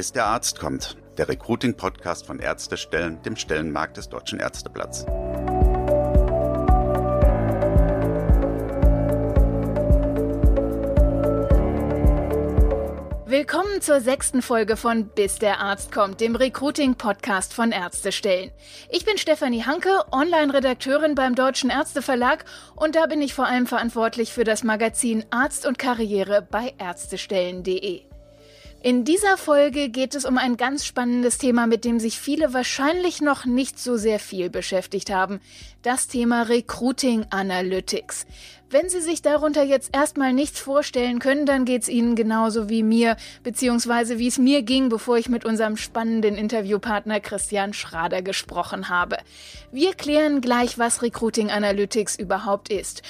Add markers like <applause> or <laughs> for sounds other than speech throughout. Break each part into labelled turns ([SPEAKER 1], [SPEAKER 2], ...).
[SPEAKER 1] Bis der Arzt kommt, der Recruiting-Podcast von Ärztestellen, dem Stellenmarkt des Deutschen Ärzteblatts.
[SPEAKER 2] Willkommen zur sechsten Folge von Bis der Arzt kommt, dem Recruiting-Podcast von Ärztestellen. Ich bin Stefanie Hanke, Online-Redakteurin beim Deutschen Ärzteverlag und da bin ich vor allem verantwortlich für das Magazin Arzt und Karriere bei ärztestellen.de. In dieser Folge geht es um ein ganz spannendes Thema, mit dem sich viele wahrscheinlich noch nicht so sehr viel beschäftigt haben. Das Thema Recruiting Analytics. Wenn Sie sich darunter jetzt erstmal nichts vorstellen können, dann geht es Ihnen genauso wie mir, beziehungsweise wie es mir ging, bevor ich mit unserem spannenden Interviewpartner Christian Schrader gesprochen habe. Wir klären gleich, was Recruiting Analytics überhaupt ist.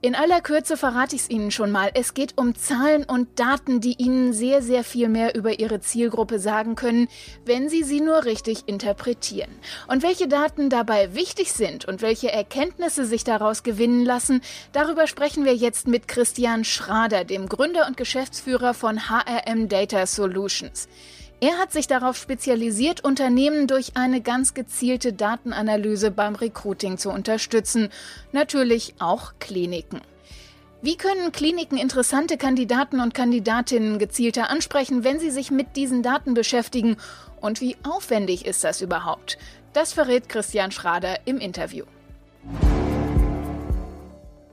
[SPEAKER 2] In aller Kürze verrate ich es Ihnen schon mal. Es geht um Zahlen und Daten, die Ihnen sehr, sehr viel mehr über Ihre Zielgruppe sagen können, wenn Sie sie nur richtig interpretieren. Und welche Daten dabei wichtig sind und welche Erkenntnisse sich daraus gewinnen lassen, darüber sprechen wir jetzt mit Christian Schrader, dem Gründer und Geschäftsführer von HRM Data Solutions. Er hat sich darauf spezialisiert, Unternehmen durch eine ganz gezielte Datenanalyse beim Recruiting zu unterstützen, natürlich auch Kliniken. Wie können Kliniken interessante Kandidaten und Kandidatinnen gezielter ansprechen, wenn sie sich mit diesen Daten beschäftigen? Und wie aufwendig ist das überhaupt? Das verrät Christian Schrader im Interview.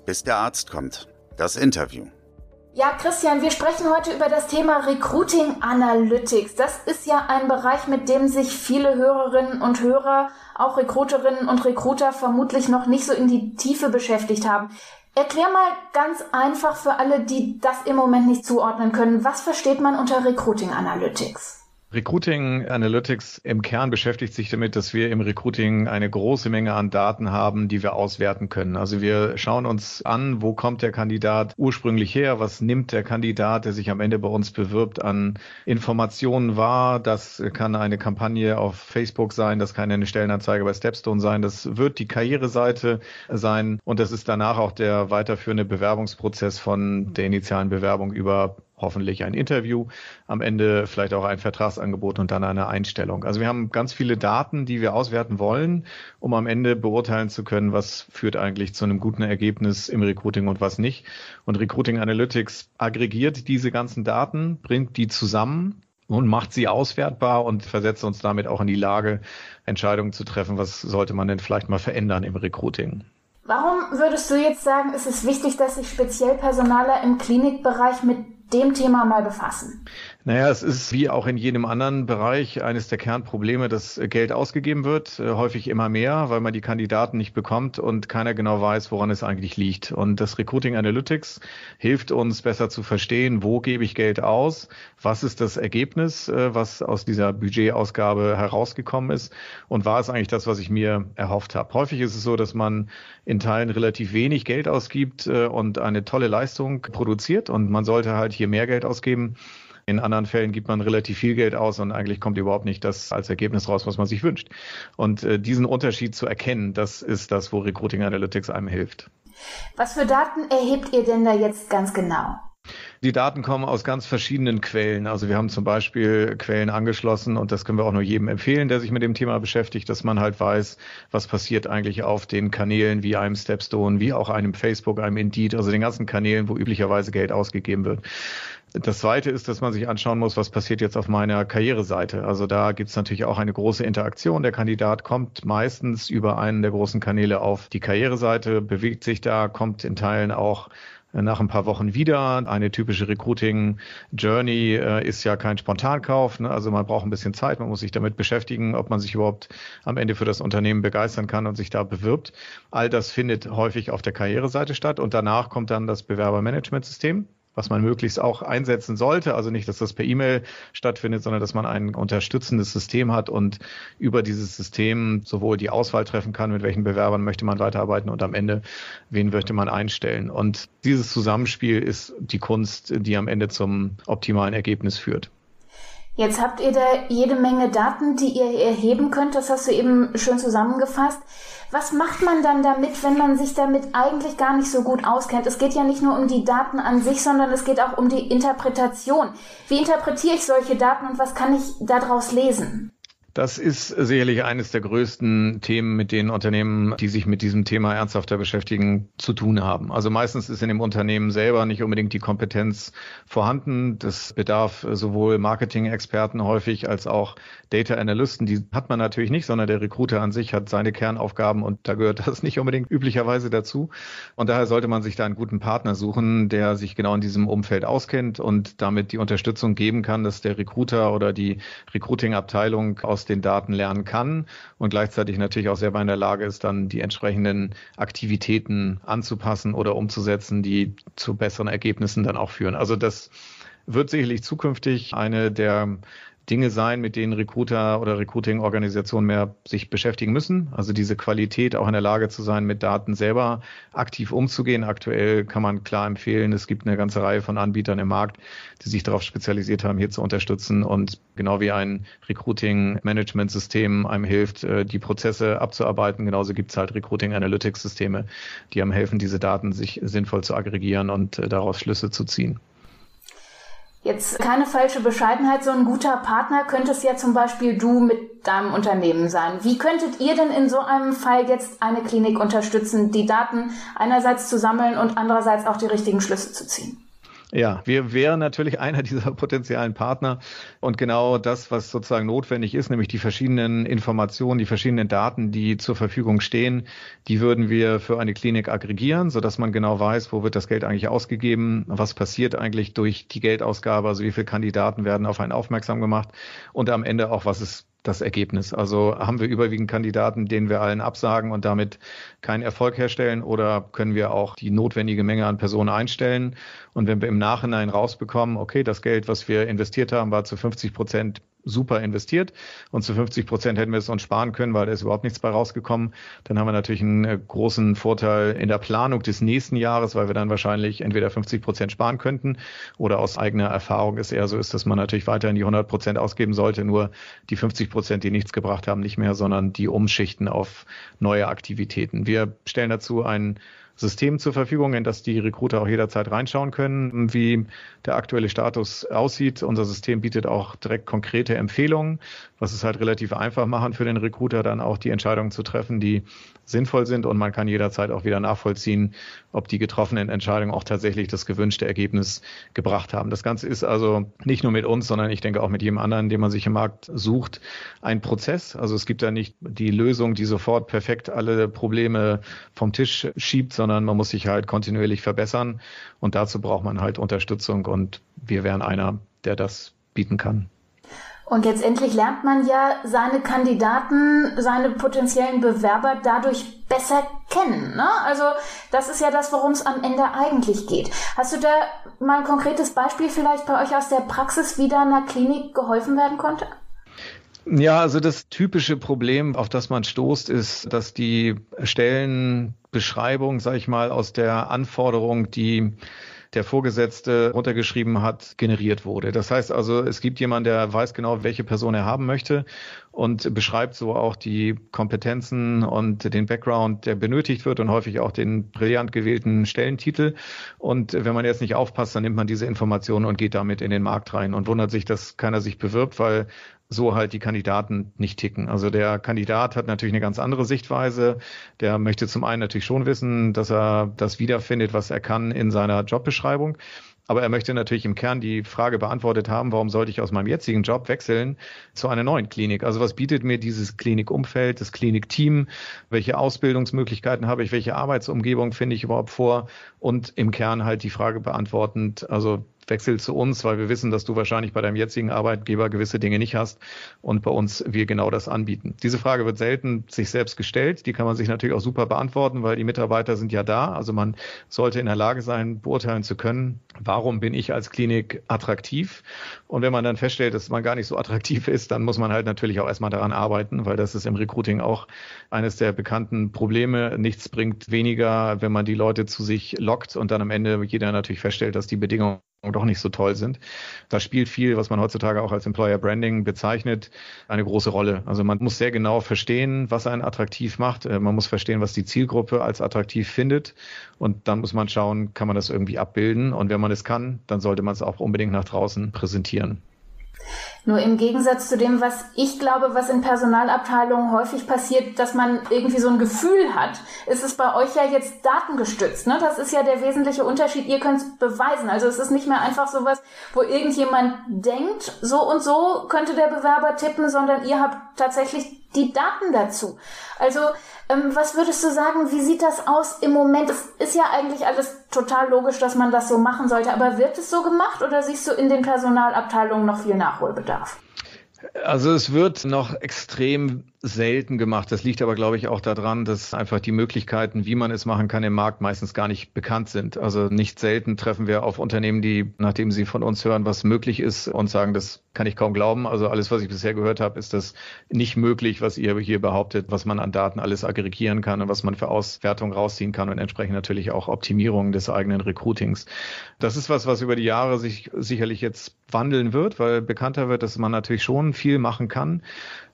[SPEAKER 1] Bis der Arzt kommt. Das Interview.
[SPEAKER 2] Ja, Christian, wir sprechen heute über das Thema Recruiting Analytics. Das ist ja ein Bereich, mit dem sich viele Hörerinnen und Hörer, auch Recruiterinnen und Recruiter vermutlich noch nicht so in die Tiefe beschäftigt haben. Erklär mal ganz einfach für alle, die das im Moment nicht zuordnen können, was versteht man unter Recruiting Analytics?
[SPEAKER 3] Recruiting Analytics im Kern beschäftigt sich damit, dass wir im Recruiting eine große Menge an Daten haben, die wir auswerten können. Also wir schauen uns an, wo kommt der Kandidat ursprünglich her, was nimmt der Kandidat, der sich am Ende bei uns bewirbt, an Informationen wahr. Das kann eine Kampagne auf Facebook sein, das kann eine Stellenanzeige bei Stepstone sein, das wird die Karriereseite sein und das ist danach auch der weiterführende Bewerbungsprozess von der initialen Bewerbung über hoffentlich ein Interview, am Ende vielleicht auch ein Vertragsangebot und dann eine Einstellung. Also wir haben ganz viele Daten, die wir auswerten wollen, um am Ende beurteilen zu können, was führt eigentlich zu einem guten Ergebnis im Recruiting und was nicht. Und Recruiting Analytics aggregiert diese ganzen Daten, bringt die zusammen und macht sie auswertbar und versetzt uns damit auch in die Lage, Entscheidungen zu treffen, was sollte man denn vielleicht mal verändern im Recruiting.
[SPEAKER 2] Warum würdest du jetzt sagen, ist es wichtig, dass sich speziell Personaler im Klinikbereich mit dem Thema mal befassen?
[SPEAKER 3] Naja, es ist wie auch in jedem anderen Bereich eines der Kernprobleme, dass Geld ausgegeben wird, äh, häufig immer mehr, weil man die Kandidaten nicht bekommt und keiner genau weiß, woran es eigentlich liegt. Und das Recruiting Analytics hilft uns besser zu verstehen, wo gebe ich Geld aus, was ist das Ergebnis, äh, was aus dieser Budgetausgabe herausgekommen ist und war es eigentlich das, was ich mir erhofft habe. Häufig ist es so, dass man in Teilen relativ wenig Geld ausgibt äh, und eine tolle Leistung produziert und man sollte halt hier mehr Geld ausgeben in anderen Fällen gibt man relativ viel Geld aus und eigentlich kommt überhaupt nicht das als Ergebnis raus, was man sich wünscht. Und äh, diesen Unterschied zu erkennen, das ist das, wo Recruiting Analytics einem hilft.
[SPEAKER 2] Was für Daten erhebt ihr denn da jetzt ganz genau?
[SPEAKER 3] Die Daten kommen aus ganz verschiedenen Quellen. Also wir haben zum Beispiel Quellen angeschlossen und das können wir auch nur jedem empfehlen, der sich mit dem Thema beschäftigt, dass man halt weiß, was passiert eigentlich auf den Kanälen wie einem Stepstone, wie auch einem Facebook, einem Indeed, also den ganzen Kanälen, wo üblicherweise Geld ausgegeben wird. Das zweite ist, dass man sich anschauen muss, was passiert jetzt auf meiner Karriereseite. Also da gibt es natürlich auch eine große Interaktion. Der Kandidat kommt meistens über einen der großen Kanäle auf die Karriereseite, bewegt sich da, kommt in Teilen auch nach ein paar Wochen wieder. Eine typische Recruiting-Journey äh, ist ja kein Spontankauf. Ne? Also man braucht ein bisschen Zeit, man muss sich damit beschäftigen, ob man sich überhaupt am Ende für das Unternehmen begeistern kann und sich da bewirbt. All das findet häufig auf der Karriereseite statt und danach kommt dann das Bewerbermanagementsystem was man möglichst auch einsetzen sollte. Also nicht, dass das per E-Mail stattfindet, sondern dass man ein unterstützendes System hat und über dieses System sowohl die Auswahl treffen kann, mit welchen Bewerbern möchte man weiterarbeiten und am Ende, wen möchte man einstellen. Und dieses Zusammenspiel ist die Kunst, die am Ende zum optimalen Ergebnis führt.
[SPEAKER 2] Jetzt habt ihr da jede Menge Daten, die ihr erheben könnt. Das hast du eben schön zusammengefasst. Was macht man dann damit, wenn man sich damit eigentlich gar nicht so gut auskennt? Es geht ja nicht nur um die Daten an sich, sondern es geht auch um die Interpretation. Wie interpretiere ich solche Daten und was kann ich daraus lesen?
[SPEAKER 3] Das ist sicherlich eines der größten Themen, mit denen Unternehmen, die sich mit diesem Thema ernsthafter beschäftigen, zu tun haben. Also meistens ist in dem Unternehmen selber nicht unbedingt die Kompetenz vorhanden. Das bedarf sowohl Marketing-Experten häufig als auch Data Analysten. Die hat man natürlich nicht, sondern der Recruiter an sich hat seine Kernaufgaben und da gehört <laughs> das nicht unbedingt üblicherweise dazu. Und daher sollte man sich da einen guten Partner suchen, der sich genau in diesem Umfeld auskennt und damit die Unterstützung geben kann, dass der Recruiter oder die Recruiting-Abteilung aus den Daten lernen kann und gleichzeitig natürlich auch selber in der Lage ist, dann die entsprechenden Aktivitäten anzupassen oder umzusetzen, die zu besseren Ergebnissen dann auch führen. Also das wird sicherlich zukünftig eine der Dinge sein, mit denen Recruiter oder Recruiting-Organisationen mehr sich beschäftigen müssen. Also diese Qualität auch in der Lage zu sein, mit Daten selber aktiv umzugehen. Aktuell kann man klar empfehlen, es gibt eine ganze Reihe von Anbietern im Markt, die sich darauf spezialisiert haben, hier zu unterstützen und genau wie ein Recruiting-Management-System einem hilft, äh, die Prozesse abzuarbeiten. Genauso gibt es halt Recruiting-Analytics-Systeme, die einem helfen, diese Daten sich sinnvoll zu aggregieren und äh, daraus Schlüsse zu ziehen.
[SPEAKER 2] Jetzt keine falsche Bescheidenheit, so ein guter Partner könnte es ja zum Beispiel du mit deinem Unternehmen sein. Wie könntet ihr denn in so einem Fall jetzt eine Klinik unterstützen, die Daten einerseits zu sammeln und andererseits auch die richtigen Schlüsse zu ziehen?
[SPEAKER 3] Ja, wir wären natürlich einer dieser <laughs> potenziellen Partner. Und genau das, was sozusagen notwendig ist, nämlich die verschiedenen Informationen, die verschiedenen Daten, die zur Verfügung stehen, die würden wir für eine Klinik aggregieren, sodass man genau weiß, wo wird das Geld eigentlich ausgegeben, was passiert eigentlich durch die Geldausgabe, also wie viele Kandidaten werden auf einen aufmerksam gemacht und am Ende auch, was ist das Ergebnis. Also haben wir überwiegend Kandidaten, denen wir allen absagen und damit keinen Erfolg herstellen oder können wir auch die notwendige Menge an Personen einstellen? Und wenn wir im Nachhinein rausbekommen, okay, das Geld, was wir investiert haben, war zu 50 Prozent super investiert und zu 50 Prozent hätten wir es uns sparen können, weil da ist überhaupt nichts bei rausgekommen. Dann haben wir natürlich einen äh, großen Vorteil in der Planung des nächsten Jahres, weil wir dann wahrscheinlich entweder 50 Prozent sparen könnten oder aus eigener Erfahrung es eher so ist, dass man natürlich weiterhin die 100 Prozent ausgeben sollte, nur die 50 Prozent, die nichts gebracht haben, nicht mehr, sondern die umschichten auf neue Aktivitäten. Wir stellen dazu einen System zur Verfügung, in das die Recruiter auch jederzeit reinschauen können, wie der aktuelle Status aussieht. Unser System bietet auch direkt konkrete Empfehlungen, was es halt relativ einfach machen für den Recruiter, dann auch die Entscheidungen zu treffen, die sinnvoll sind und man kann jederzeit auch wieder nachvollziehen, ob die getroffenen Entscheidungen auch tatsächlich das gewünschte Ergebnis gebracht haben. Das Ganze ist also nicht nur mit uns, sondern ich denke auch mit jedem anderen, den man sich im Markt sucht, ein Prozess. Also es gibt da nicht die Lösung, die sofort perfekt alle Probleme vom Tisch schiebt, sondern man muss sich halt kontinuierlich verbessern und dazu braucht man halt Unterstützung und wir wären einer, der das bieten kann.
[SPEAKER 2] Und letztendlich lernt man ja seine Kandidaten, seine potenziellen Bewerber dadurch besser kennen. Ne? Also das ist ja das, worum es am Ende eigentlich geht. Hast du da mal ein konkretes Beispiel vielleicht bei euch aus der Praxis, wie da einer Klinik geholfen werden konnte?
[SPEAKER 3] Ja, also das typische Problem, auf das man stoßt, ist, dass die Stellenbeschreibung, sag ich mal, aus der Anforderung, die der Vorgesetzte runtergeschrieben hat, generiert wurde. Das heißt also, es gibt jemanden, der weiß genau, welche Person er haben möchte und beschreibt so auch die Kompetenzen und den Background, der benötigt wird und häufig auch den brillant gewählten Stellentitel. Und wenn man jetzt nicht aufpasst, dann nimmt man diese Informationen und geht damit in den Markt rein und wundert sich, dass keiner sich bewirbt, weil so halt die Kandidaten nicht ticken. Also der Kandidat hat natürlich eine ganz andere Sichtweise. Der möchte zum einen natürlich schon wissen, dass er das wiederfindet, was er kann in seiner Jobbeschreibung. Aber er möchte natürlich im Kern die Frage beantwortet haben, warum sollte ich aus meinem jetzigen Job wechseln zu einer neuen Klinik? Also was bietet mir dieses Klinikumfeld, das Klinikteam? Welche Ausbildungsmöglichkeiten habe ich? Welche Arbeitsumgebung finde ich überhaupt vor? Und im Kern halt die Frage beantwortend, also wechsel zu uns, weil wir wissen, dass du wahrscheinlich bei deinem jetzigen Arbeitgeber gewisse Dinge nicht hast und bei uns wir genau das anbieten. Diese Frage wird selten sich selbst gestellt. Die kann man sich natürlich auch super beantworten, weil die Mitarbeiter sind ja da. Also man sollte in der Lage sein, beurteilen zu können, warum bin ich als Klinik attraktiv? Und wenn man dann feststellt, dass man gar nicht so attraktiv ist, dann muss man halt natürlich auch erstmal daran arbeiten, weil das ist im Recruiting auch eines der bekannten Probleme. Nichts bringt weniger, wenn man die Leute zu sich lockt und dann am Ende jeder natürlich feststellt, dass die Bedingungen doch nicht so toll sind. Da spielt viel, was man heutzutage auch als Employer Branding bezeichnet, eine große Rolle. Also man muss sehr genau verstehen, was einen attraktiv macht. Äh, man muss verstehen, was die Zielgruppe als attraktiv findet. Und dann muss man schauen, kann man das irgendwie abbilden. Und wenn man es kann, dann sollte man es auch unbedingt nach draußen präsentieren.
[SPEAKER 2] Nur im Gegensatz zu dem, was ich glaube, was in Personalabteilungen häufig passiert, dass man irgendwie so ein Gefühl hat, ist es bei euch ja jetzt datengestützt. Ne? Das ist ja der wesentliche Unterschied. Ihr könnt es beweisen. Also es ist nicht mehr einfach sowas, wo irgendjemand denkt, so und so könnte der Bewerber tippen, sondern ihr habt tatsächlich die Daten dazu. Also was würdest du sagen, wie sieht das aus im Moment? Es ist ja eigentlich alles total logisch, dass man das so machen sollte, aber wird es so gemacht oder siehst du in den Personalabteilungen noch viel Nachholbedarf?
[SPEAKER 3] Also es wird noch extrem selten gemacht. Das liegt aber, glaube ich, auch daran, dass einfach die Möglichkeiten, wie man es machen kann, im Markt meistens gar nicht bekannt sind. Also nicht selten treffen wir auf Unternehmen, die, nachdem sie von uns hören, was möglich ist und sagen, das kann ich kaum glauben. Also alles, was ich bisher gehört habe, ist das nicht möglich, was ihr hier behauptet, was man an Daten alles aggregieren kann und was man für Auswertung rausziehen kann und entsprechend natürlich auch Optimierung des eigenen Recruitings. Das ist was, was über die Jahre sich sicherlich jetzt wandeln wird, weil bekannter wird, dass man natürlich schon viel machen kann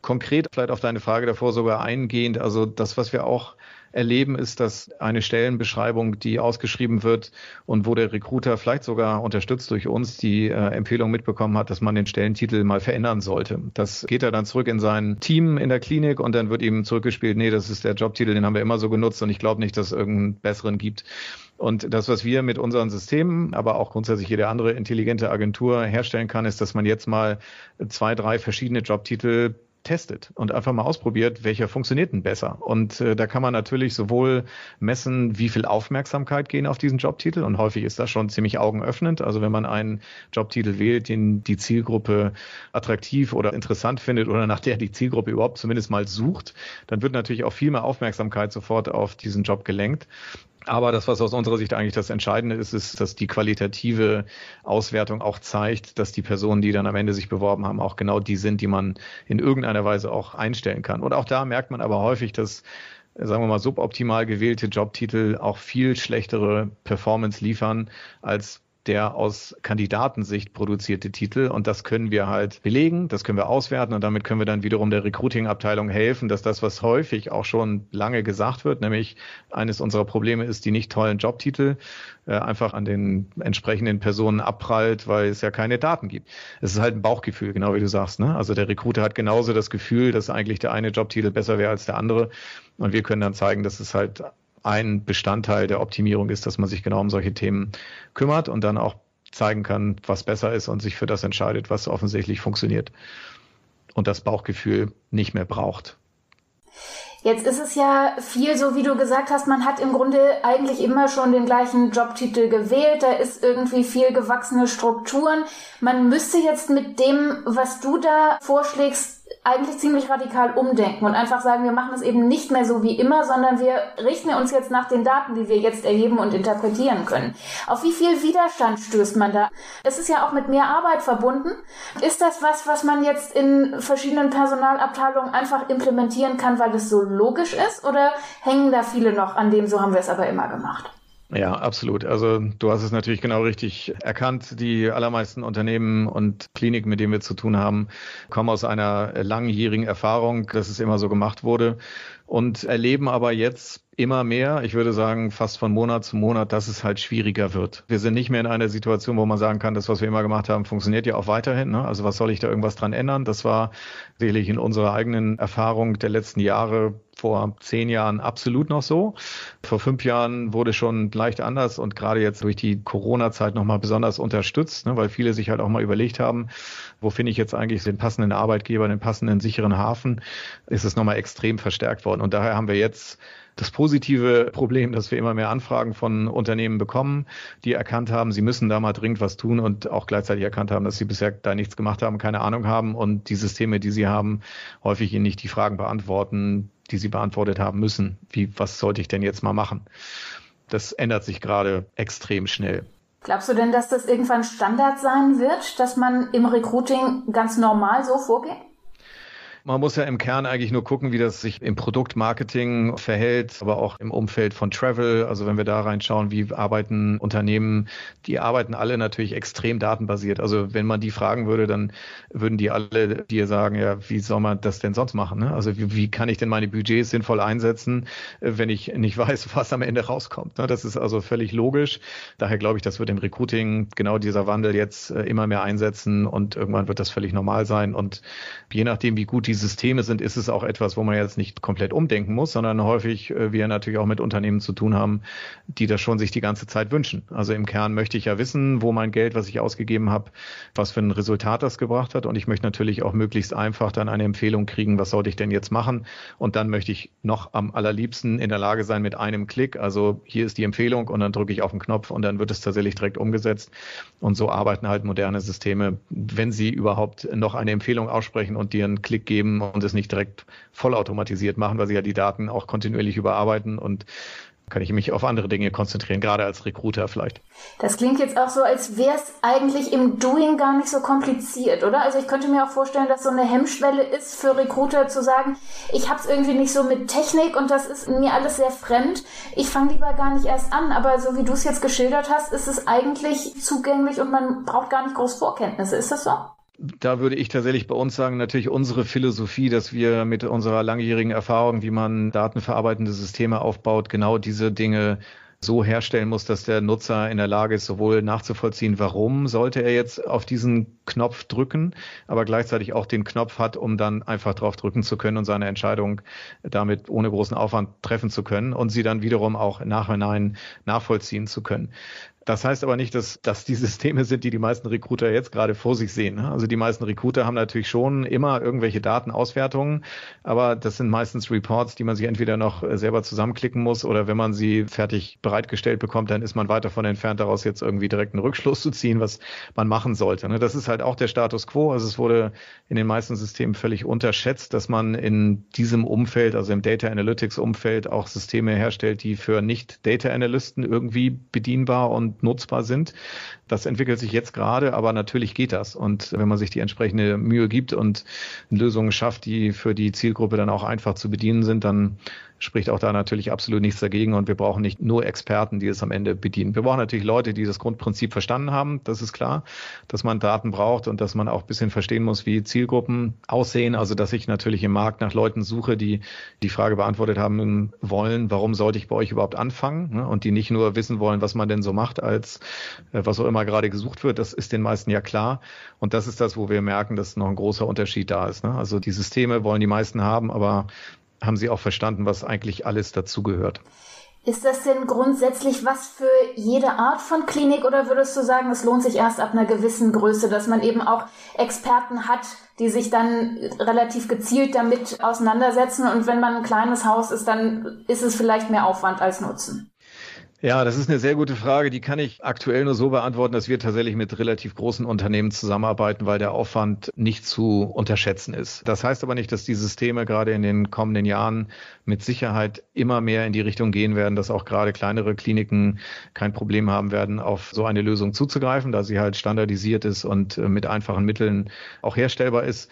[SPEAKER 3] konkret vielleicht auf deine Frage davor sogar eingehend. Also das, was wir auch erleben, ist, dass eine Stellenbeschreibung, die ausgeschrieben wird und wo der Recruiter vielleicht sogar unterstützt durch uns die äh, Empfehlung mitbekommen hat, dass man den Stellentitel mal verändern sollte. Das geht er dann zurück in sein Team in der Klinik und dann wird ihm zurückgespielt, nee, das ist der Jobtitel, den haben wir immer so genutzt und ich glaube nicht, dass es irgendeinen besseren gibt. Und das, was wir mit unseren Systemen, aber auch grundsätzlich jede andere intelligente Agentur herstellen kann, ist, dass man jetzt mal zwei, drei verschiedene Jobtitel testet und einfach mal ausprobiert, welcher funktioniert denn besser. Und äh, da kann man natürlich sowohl messen, wie viel Aufmerksamkeit gehen auf diesen Jobtitel und häufig ist das schon ziemlich augenöffnend. Also wenn man einen Jobtitel wählt, den die Zielgruppe attraktiv oder interessant findet oder nach der die Zielgruppe überhaupt zumindest mal sucht, dann wird natürlich auch viel mehr Aufmerksamkeit sofort auf diesen Job gelenkt. Aber das, was aus unserer Sicht eigentlich das Entscheidende ist, ist, dass die qualitative Auswertung auch zeigt, dass die Personen, die dann am Ende sich beworben haben, auch genau die sind, die man in irgendeiner Weise auch einstellen kann. Und auch da merkt man aber häufig, dass sagen wir mal, suboptimal gewählte Jobtitel auch viel schlechtere Performance liefern als der aus Kandidatensicht produzierte Titel. Und das können wir halt belegen, das können wir auswerten und damit können wir dann wiederum der Recruiting-Abteilung helfen, dass das, was häufig auch schon lange gesagt wird, nämlich eines unserer Probleme ist die nicht tollen Jobtitel, äh, einfach an den entsprechenden Personen abprallt, weil es ja keine Daten gibt. Es ist halt ein Bauchgefühl, genau wie du sagst. Ne? Also der Recruiter hat genauso das Gefühl, dass eigentlich der eine Jobtitel besser wäre als der andere. Und wir können dann zeigen, dass es halt ein Bestandteil der Optimierung ist, dass man sich genau um solche Themen kümmert und dann auch zeigen kann, was besser ist und sich für das entscheidet, was offensichtlich funktioniert und das Bauchgefühl nicht mehr braucht.
[SPEAKER 2] Jetzt ist es ja viel so, wie du gesagt hast, man hat im Grunde eigentlich immer schon den gleichen Jobtitel gewählt. Da ist irgendwie viel gewachsene Strukturen. Man müsste jetzt mit dem, was du da vorschlägst, eigentlich ziemlich radikal umdenken und einfach sagen, wir machen es eben nicht mehr so wie immer, sondern wir richten uns jetzt nach den Daten, die wir jetzt erheben und interpretieren können. Auf wie viel Widerstand stößt man da? Es ist ja auch mit mehr Arbeit verbunden. Ist das was, was man jetzt in verschiedenen Personalabteilungen einfach implementieren kann, weil es so logisch ist? Oder hängen da viele noch an dem, so haben wir es aber immer gemacht?
[SPEAKER 3] Ja, absolut. Also du hast es natürlich genau richtig erkannt. Die allermeisten Unternehmen und Kliniken, mit denen wir zu tun haben, kommen aus einer langjährigen Erfahrung, dass es immer so gemacht wurde und erleben aber jetzt immer mehr, ich würde sagen fast von Monat zu Monat, dass es halt schwieriger wird. Wir sind nicht mehr in einer Situation, wo man sagen kann, das, was wir immer gemacht haben, funktioniert ja auch weiterhin. Ne? Also was soll ich da irgendwas dran ändern? Das war sicherlich in unserer eigenen Erfahrung der letzten Jahre vor zehn Jahren absolut noch so. Vor fünf Jahren wurde schon leicht anders und gerade jetzt durch die Corona-Zeit nochmal besonders unterstützt, ne, weil viele sich halt auch mal überlegt haben, wo finde ich jetzt eigentlich den passenden Arbeitgeber, den passenden sicheren Hafen, ist es nochmal extrem verstärkt worden. Und daher haben wir jetzt das positive Problem, dass wir immer mehr Anfragen von Unternehmen bekommen, die erkannt haben, sie müssen da mal dringend was tun und auch gleichzeitig erkannt haben, dass sie bisher da nichts gemacht haben, keine Ahnung haben und die Systeme, die sie haben, häufig ihnen nicht die Fragen beantworten, die sie beantwortet haben müssen. Wie, was sollte ich denn jetzt mal machen? Das ändert sich gerade extrem schnell.
[SPEAKER 2] Glaubst du denn, dass das irgendwann Standard sein wird, dass man im Recruiting ganz normal so vorgeht?
[SPEAKER 3] Man muss ja im Kern eigentlich nur gucken, wie das sich im Produktmarketing verhält, aber auch im Umfeld von Travel. Also wenn wir da reinschauen, wie arbeiten Unternehmen, die arbeiten alle natürlich extrem datenbasiert. Also wenn man die fragen würde, dann würden die alle dir sagen, ja, wie soll man das denn sonst machen? Ne? Also wie, wie kann ich denn meine Budgets sinnvoll einsetzen, wenn ich nicht <laughs> weiß, was am Ende rauskommt? Ne? Das ist also völlig logisch. Daher glaube ich, das wird im Recruiting genau dieser Wandel jetzt äh, immer mehr einsetzen und irgendwann wird das völlig normal sein. Und je nachdem, wie gut die Systeme sind, ist es auch etwas, wo man jetzt nicht komplett umdenken muss, sondern häufig äh, wir natürlich auch mit Unternehmen zu tun haben, die das schon sich die ganze Zeit wünschen. Also im Kern möchte ich ja wissen, wo mein Geld, was ich ausgegeben habe, was für ein Resultat das gebracht hat. Und ich möchte natürlich auch möglichst einfach dann eine Empfehlung kriegen, was sollte ich denn jetzt machen? Und dann möchte ich noch am allerliebsten in der Lage sein mit einem Klick. Also hier ist die Empfehlung und dann drücke ich auf den Knopf und dann wird es tatsächlich direkt umgesetzt. Und so arbeiten halt moderne Systeme, wenn sie überhaupt noch eine Empfehlung aussprechen und dir einen Klick geben und es nicht direkt vollautomatisiert machen, weil sie ja die Daten auch kontinuierlich überarbeiten und kann ich mich auf andere Dinge konzentrieren, gerade als Recruiter vielleicht.
[SPEAKER 2] Das klingt jetzt auch so, als wäre es eigentlich im Doing gar nicht so kompliziert, oder? Also ich könnte mir auch vorstellen, dass so eine Hemmschwelle ist für Recruiter zu sagen, ich habe es irgendwie nicht so mit Technik und das ist mir alles sehr fremd. Ich fange lieber gar nicht erst an. Aber so wie du es jetzt geschildert hast, ist es eigentlich zugänglich und man braucht gar nicht groß Vorkenntnisse. Ist das so?
[SPEAKER 3] Da würde ich tatsächlich bei uns sagen, natürlich unsere Philosophie, dass wir mit unserer langjährigen Erfahrung, wie man datenverarbeitende Systeme aufbaut, genau diese Dinge so herstellen muss, dass der Nutzer in der Lage ist, sowohl nachzuvollziehen, warum sollte er jetzt auf diesen Knopf drücken, aber gleichzeitig auch den Knopf hat, um dann einfach drauf drücken zu können und seine Entscheidung damit ohne großen Aufwand treffen zu können und sie dann wiederum auch nachhinein nachvollziehen zu können. Das heißt aber nicht, dass das die Systeme sind, die die meisten Recruiter jetzt gerade vor sich sehen. Ne? Also die meisten Recruiter haben natürlich schon immer irgendwelche Datenauswertungen, aber das sind meistens Reports, die man sich entweder noch selber zusammenklicken muss oder wenn man sie fertig bereitgestellt bekommt, dann ist man weit davon entfernt, daraus jetzt irgendwie direkt einen Rückschluss zu ziehen, was man machen sollte. Ne? Das ist halt auch der Status quo. Also es wurde in den meisten Systemen völlig unterschätzt, dass man in diesem Umfeld, also im Data Analytics Umfeld, auch Systeme herstellt, die für Nicht-Data Analysten irgendwie bedienbar und und nutzbar sind. Das entwickelt sich jetzt gerade, aber natürlich geht das. Und wenn man sich die entsprechende Mühe gibt und Lösungen schafft, die für die Zielgruppe dann auch einfach zu bedienen sind, dann spricht auch da natürlich absolut nichts dagegen und wir brauchen nicht nur Experten, die es am Ende bedienen. Wir brauchen natürlich Leute, die das Grundprinzip verstanden haben, das ist klar, dass man Daten braucht und dass man auch ein bisschen verstehen muss, wie Zielgruppen aussehen, also dass ich natürlich im Markt nach Leuten suche, die die Frage beantwortet haben wollen, warum sollte ich bei euch überhaupt anfangen und die nicht nur wissen wollen, was man denn so macht, als äh, was auch immer gerade gesucht wird, das ist den meisten ja klar und das ist das, wo wir merken, dass noch ein großer Unterschied da ist. Ne? Also die Systeme wollen die meisten haben, aber haben Sie auch verstanden, was eigentlich alles dazugehört.
[SPEAKER 2] Ist das denn grundsätzlich was für jede Art von Klinik oder würdest du sagen, es lohnt sich erst ab einer gewissen Größe, dass man eben auch Experten hat, die sich dann relativ gezielt damit auseinandersetzen und wenn man ein kleines Haus ist, dann ist es vielleicht mehr Aufwand als Nutzen?
[SPEAKER 3] Ja, das ist eine sehr gute Frage. Die kann ich aktuell nur so beantworten, dass wir tatsächlich mit relativ großen Unternehmen zusammenarbeiten, weil der Aufwand nicht zu unterschätzen ist. Das heißt aber nicht, dass die Systeme gerade in den kommenden Jahren mit Sicherheit immer mehr in die Richtung gehen werden, dass auch gerade kleinere Kliniken kein Problem haben werden, auf so eine Lösung zuzugreifen, da sie halt standardisiert ist und äh, mit einfachen Mitteln auch herstellbar ist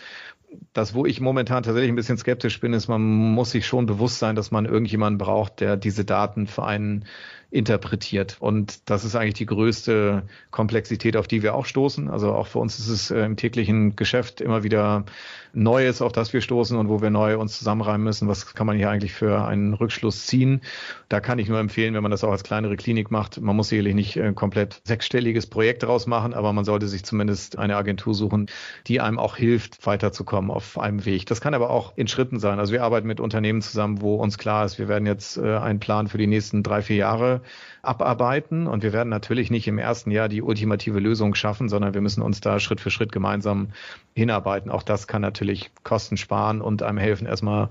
[SPEAKER 3] das, wo ich momentan tatsächlich ein bisschen skeptisch bin, ist, man muss sich schon bewusst sein, dass man irgendjemanden braucht, der diese Daten für einen interpretiert. Und das ist eigentlich die größte Komplexität, auf die wir auch stoßen. Also auch für uns ist es äh, im täglichen Geschäft immer wieder Neues, auf das wir stoßen und wo wir neu uns zusammenreimen müssen. Was kann man hier eigentlich für einen Rückschluss ziehen? Da kann ich nur empfehlen, wenn man das auch als kleinere Klinik macht. Man muss sicherlich nicht ein komplett sechsstelliges Projekt daraus machen, aber man sollte sich zumindest eine Agentur suchen, die einem auch hilft, weiterzukommen auf einem Weg. Das kann aber auch in Schritten sein. Also wir arbeiten mit Unternehmen zusammen, wo uns klar ist, wir werden jetzt äh, einen Plan für die nächsten drei, vier Jahre abarbeiten und wir werden natürlich nicht im ersten Jahr die ultimative Lösung schaffen, sondern wir müssen uns da Schritt für Schritt gemeinsam hinarbeiten. Auch das kann natürlich Kosten sparen und einem helfen, erstmal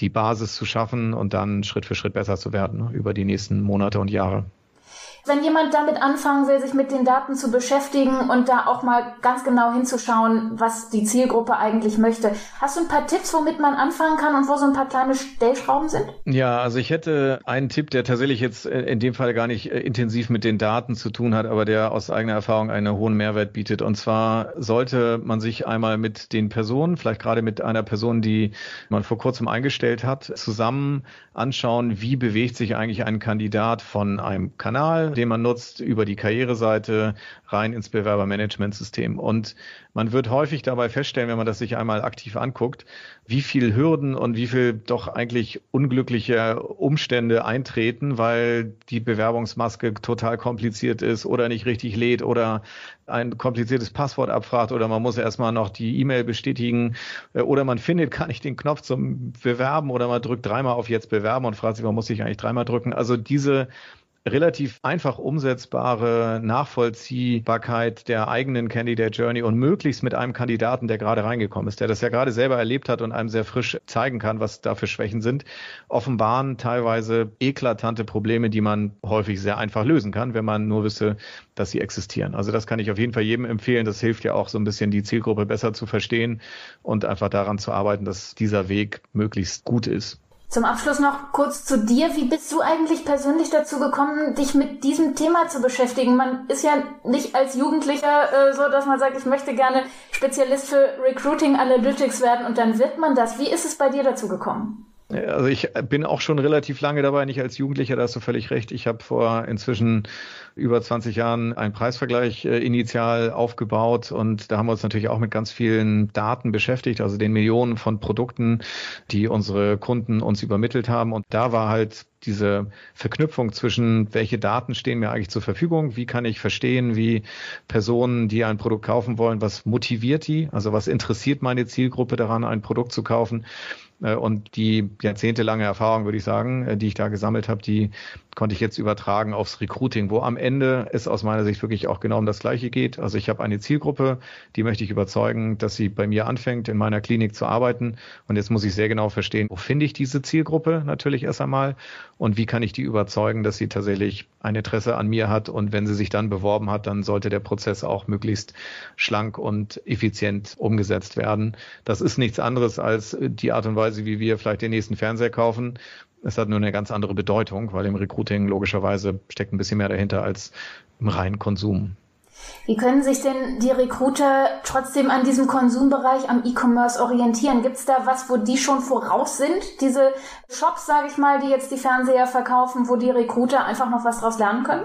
[SPEAKER 3] die Basis zu schaffen und dann Schritt für Schritt besser zu werden über die nächsten Monate und Jahre.
[SPEAKER 2] Wenn jemand damit anfangen will, sich mit den Daten zu beschäftigen und da auch mal ganz genau hinzuschauen, was die Zielgruppe eigentlich möchte, hast du ein paar Tipps, womit man anfangen kann und wo so ein paar kleine Stellschrauben sind?
[SPEAKER 3] Ja, also ich hätte einen Tipp, der tatsächlich jetzt in dem Fall gar nicht äh, intensiv mit den Daten zu tun hat, aber der aus eigener Erfahrung einen hohen Mehrwert bietet. Und zwar sollte man sich einmal mit den Personen, vielleicht gerade mit einer Person, die man vor kurzem eingestellt hat, zusammen anschauen, wie bewegt sich eigentlich ein Kandidat von einem Kanal, den man nutzt, über die Karriereseite rein ins Bewerbermanagementsystem. Und man wird häufig dabei feststellen, wenn man das sich einmal aktiv anguckt, wie viel Hürden und wie viel doch eigentlich unglückliche Umstände eintreten, weil die Bewerbungsmaske total kompliziert ist oder nicht richtig lädt oder ein kompliziertes Passwort abfragt oder man muss erstmal noch die E-Mail bestätigen äh, oder man findet gar nicht den Knopf zum Bewerben oder man drückt dreimal auf jetzt bewerben und fragt sich, man muss sich eigentlich dreimal drücken. Also diese relativ einfach umsetzbare Nachvollziehbarkeit der eigenen Candidate Journey und möglichst mit einem Kandidaten, der gerade reingekommen ist, der das ja gerade selber erlebt hat und einem sehr frisch zeigen kann, was da für Schwächen sind, offenbaren teilweise eklatante Probleme, die man häufig sehr einfach lösen kann, wenn man nur wisse, dass sie existieren. Also das kann ich auf jeden Fall jedem empfehlen. Das hilft ja auch so ein bisschen die Zielgruppe besser zu verstehen und einfach daran zu arbeiten, dass dieser Weg möglichst gut ist.
[SPEAKER 2] Zum Abschluss noch kurz zu dir. Wie bist du eigentlich persönlich dazu gekommen, dich mit diesem Thema zu beschäftigen? Man ist ja nicht als Jugendlicher äh, so, dass man sagt, ich möchte gerne Spezialist für Recruiting Analytics werden und dann wird man das. Wie ist es bei dir dazu gekommen?
[SPEAKER 3] Also ich bin auch schon relativ lange dabei, nicht als Jugendlicher, da hast du völlig recht. Ich habe vor inzwischen über 20 Jahren einen Preisvergleich äh, initial aufgebaut und da haben wir uns natürlich auch mit ganz vielen Daten beschäftigt, also den Millionen von Produkten, die unsere Kunden uns übermittelt haben. Und da war halt diese Verknüpfung zwischen, welche Daten stehen mir eigentlich zur Verfügung, wie kann ich verstehen, wie Personen, die ein Produkt kaufen wollen, was motiviert die, also was interessiert meine Zielgruppe daran, ein Produkt zu kaufen und die jahrzehntelange Erfahrung, würde ich sagen, äh, die ich da gesammelt habe, die konnte ich jetzt übertragen aufs Recruiting, wo am Ende es aus meiner Sicht wirklich auch genau um das Gleiche geht. Also ich habe eine Zielgruppe, die möchte ich überzeugen, dass sie bei mir anfängt, in meiner Klinik zu arbeiten. Und jetzt muss ich sehr genau verstehen, wo finde ich diese Zielgruppe natürlich erst einmal und wie kann ich die überzeugen, dass sie tatsächlich ein Interesse an mir hat. Und wenn sie sich dann beworben hat, dann sollte der Prozess auch möglichst schlank und effizient umgesetzt werden. Das ist nichts anderes als die Art und Weise, wie wir vielleicht den nächsten Fernseher kaufen es hat nur eine ganz andere Bedeutung, weil im Recruiting logischerweise steckt ein bisschen mehr dahinter als im reinen Konsum.
[SPEAKER 2] Wie können sich denn die Recruiter trotzdem an diesem Konsumbereich am E-Commerce orientieren? Gibt es da was, wo die schon voraus sind? Diese Shops, sage ich mal, die jetzt die Fernseher verkaufen, wo die Recruiter einfach noch was draus lernen können?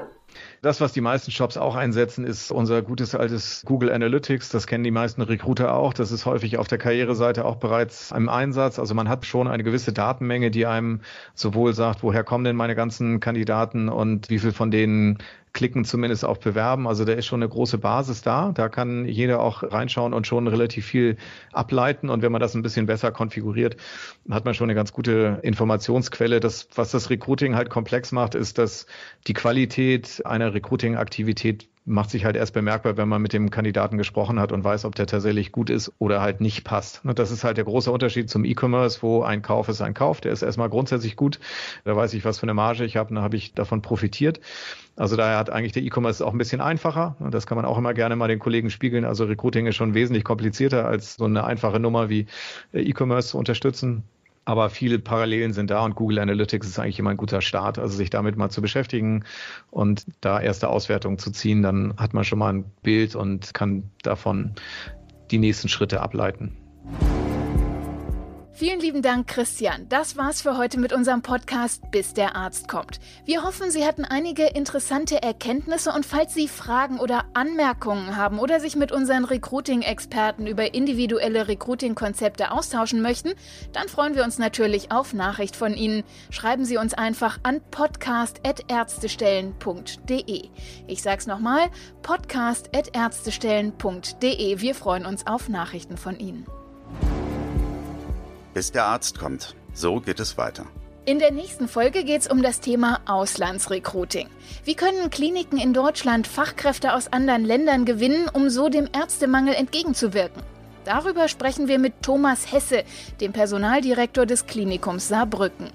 [SPEAKER 3] Das, was die meisten Shops auch einsetzen, ist unser gutes altes Google Analytics. Das kennen die meisten Recruiter auch. Das ist häufig auf der Karriereseite auch bereits im Einsatz. Also man hat schon eine gewisse Datenmenge, die einem sowohl sagt, woher kommen denn meine ganzen Kandidaten und wie viel von denen klicken zumindest auf Bewerben. Also da ist schon eine große Basis da. Da kann jeder auch reinschauen und schon relativ viel ableiten. Und wenn man das ein bisschen besser konfiguriert, hat man schon eine ganz gute Informationsquelle. Das, was das Recruiting halt komplex macht, ist, dass die Qualität einer Recruiting-Aktivität macht sich halt erst bemerkbar, wenn man mit dem Kandidaten gesprochen hat und weiß, ob der tatsächlich gut ist oder halt nicht passt. Und das ist halt der große Unterschied zum E-Commerce, wo ein Kauf ist ein Kauf. Der ist erstmal grundsätzlich gut. Da weiß ich, was für eine Marge ich habe und da habe ich davon profitiert. Also daher hat eigentlich der E-Commerce auch ein bisschen einfacher. Und das kann man auch immer gerne mal den Kollegen spiegeln. Also Recruiting ist schon wesentlich komplizierter als so eine einfache Nummer wie äh, E-Commerce zu unterstützen. Aber viele Parallelen sind da und Google Analytics ist eigentlich immer ein guter Start. Also sich damit mal zu beschäftigen und da erste Auswertungen zu ziehen, dann hat man schon mal ein Bild und kann davon die nächsten Schritte ableiten.
[SPEAKER 2] Vielen lieben Dank, Christian. Das war's für heute mit unserem Podcast Bis der Arzt kommt. Wir hoffen, Sie hatten einige interessante Erkenntnisse und falls Sie Fragen oder Anmerkungen haben oder sich mit unseren Recruiting-Experten über individuelle Recruiting-Konzepte austauschen möchten, dann freuen wir uns natürlich auf Nachricht von Ihnen. Schreiben Sie uns einfach an podcast.ärztestellen.de. Ich sag's nochmal, podcast.ärztestellen.de. Wir freuen uns auf Nachrichten von Ihnen
[SPEAKER 1] bis der Arzt kommt. So geht es weiter.
[SPEAKER 2] In der nächsten Folge geht es um das Thema Auslandsrecruiting. Wie können Kliniken in Deutschland Fachkräfte aus anderen Ländern gewinnen, um so dem Ärztemangel entgegenzuwirken? Darüber sprechen wir mit Thomas Hesse, dem Personaldirektor des Klinikums Saarbrücken.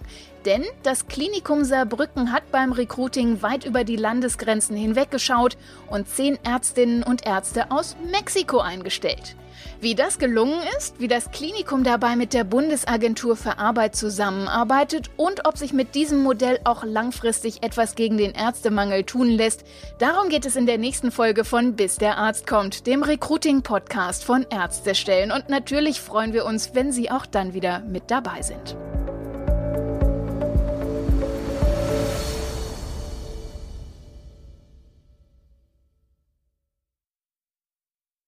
[SPEAKER 2] Denn das Klinikum Saarbrücken hat beim Recruiting weit über die Landesgrenzen hinweggeschaut und zehn Ärztinnen und Ärzte aus Mexiko eingestellt. Wie das gelungen ist, wie das Klinikum dabei mit der Bundesagentur für Arbeit zusammenarbeitet und ob sich mit diesem Modell auch langfristig etwas gegen den Ärztemangel tun lässt, darum geht es in der nächsten Folge von Bis der Arzt kommt, dem Recruiting-Podcast von Ärztestellen. Und natürlich freuen wir uns, wenn Sie auch dann wieder mit dabei sind.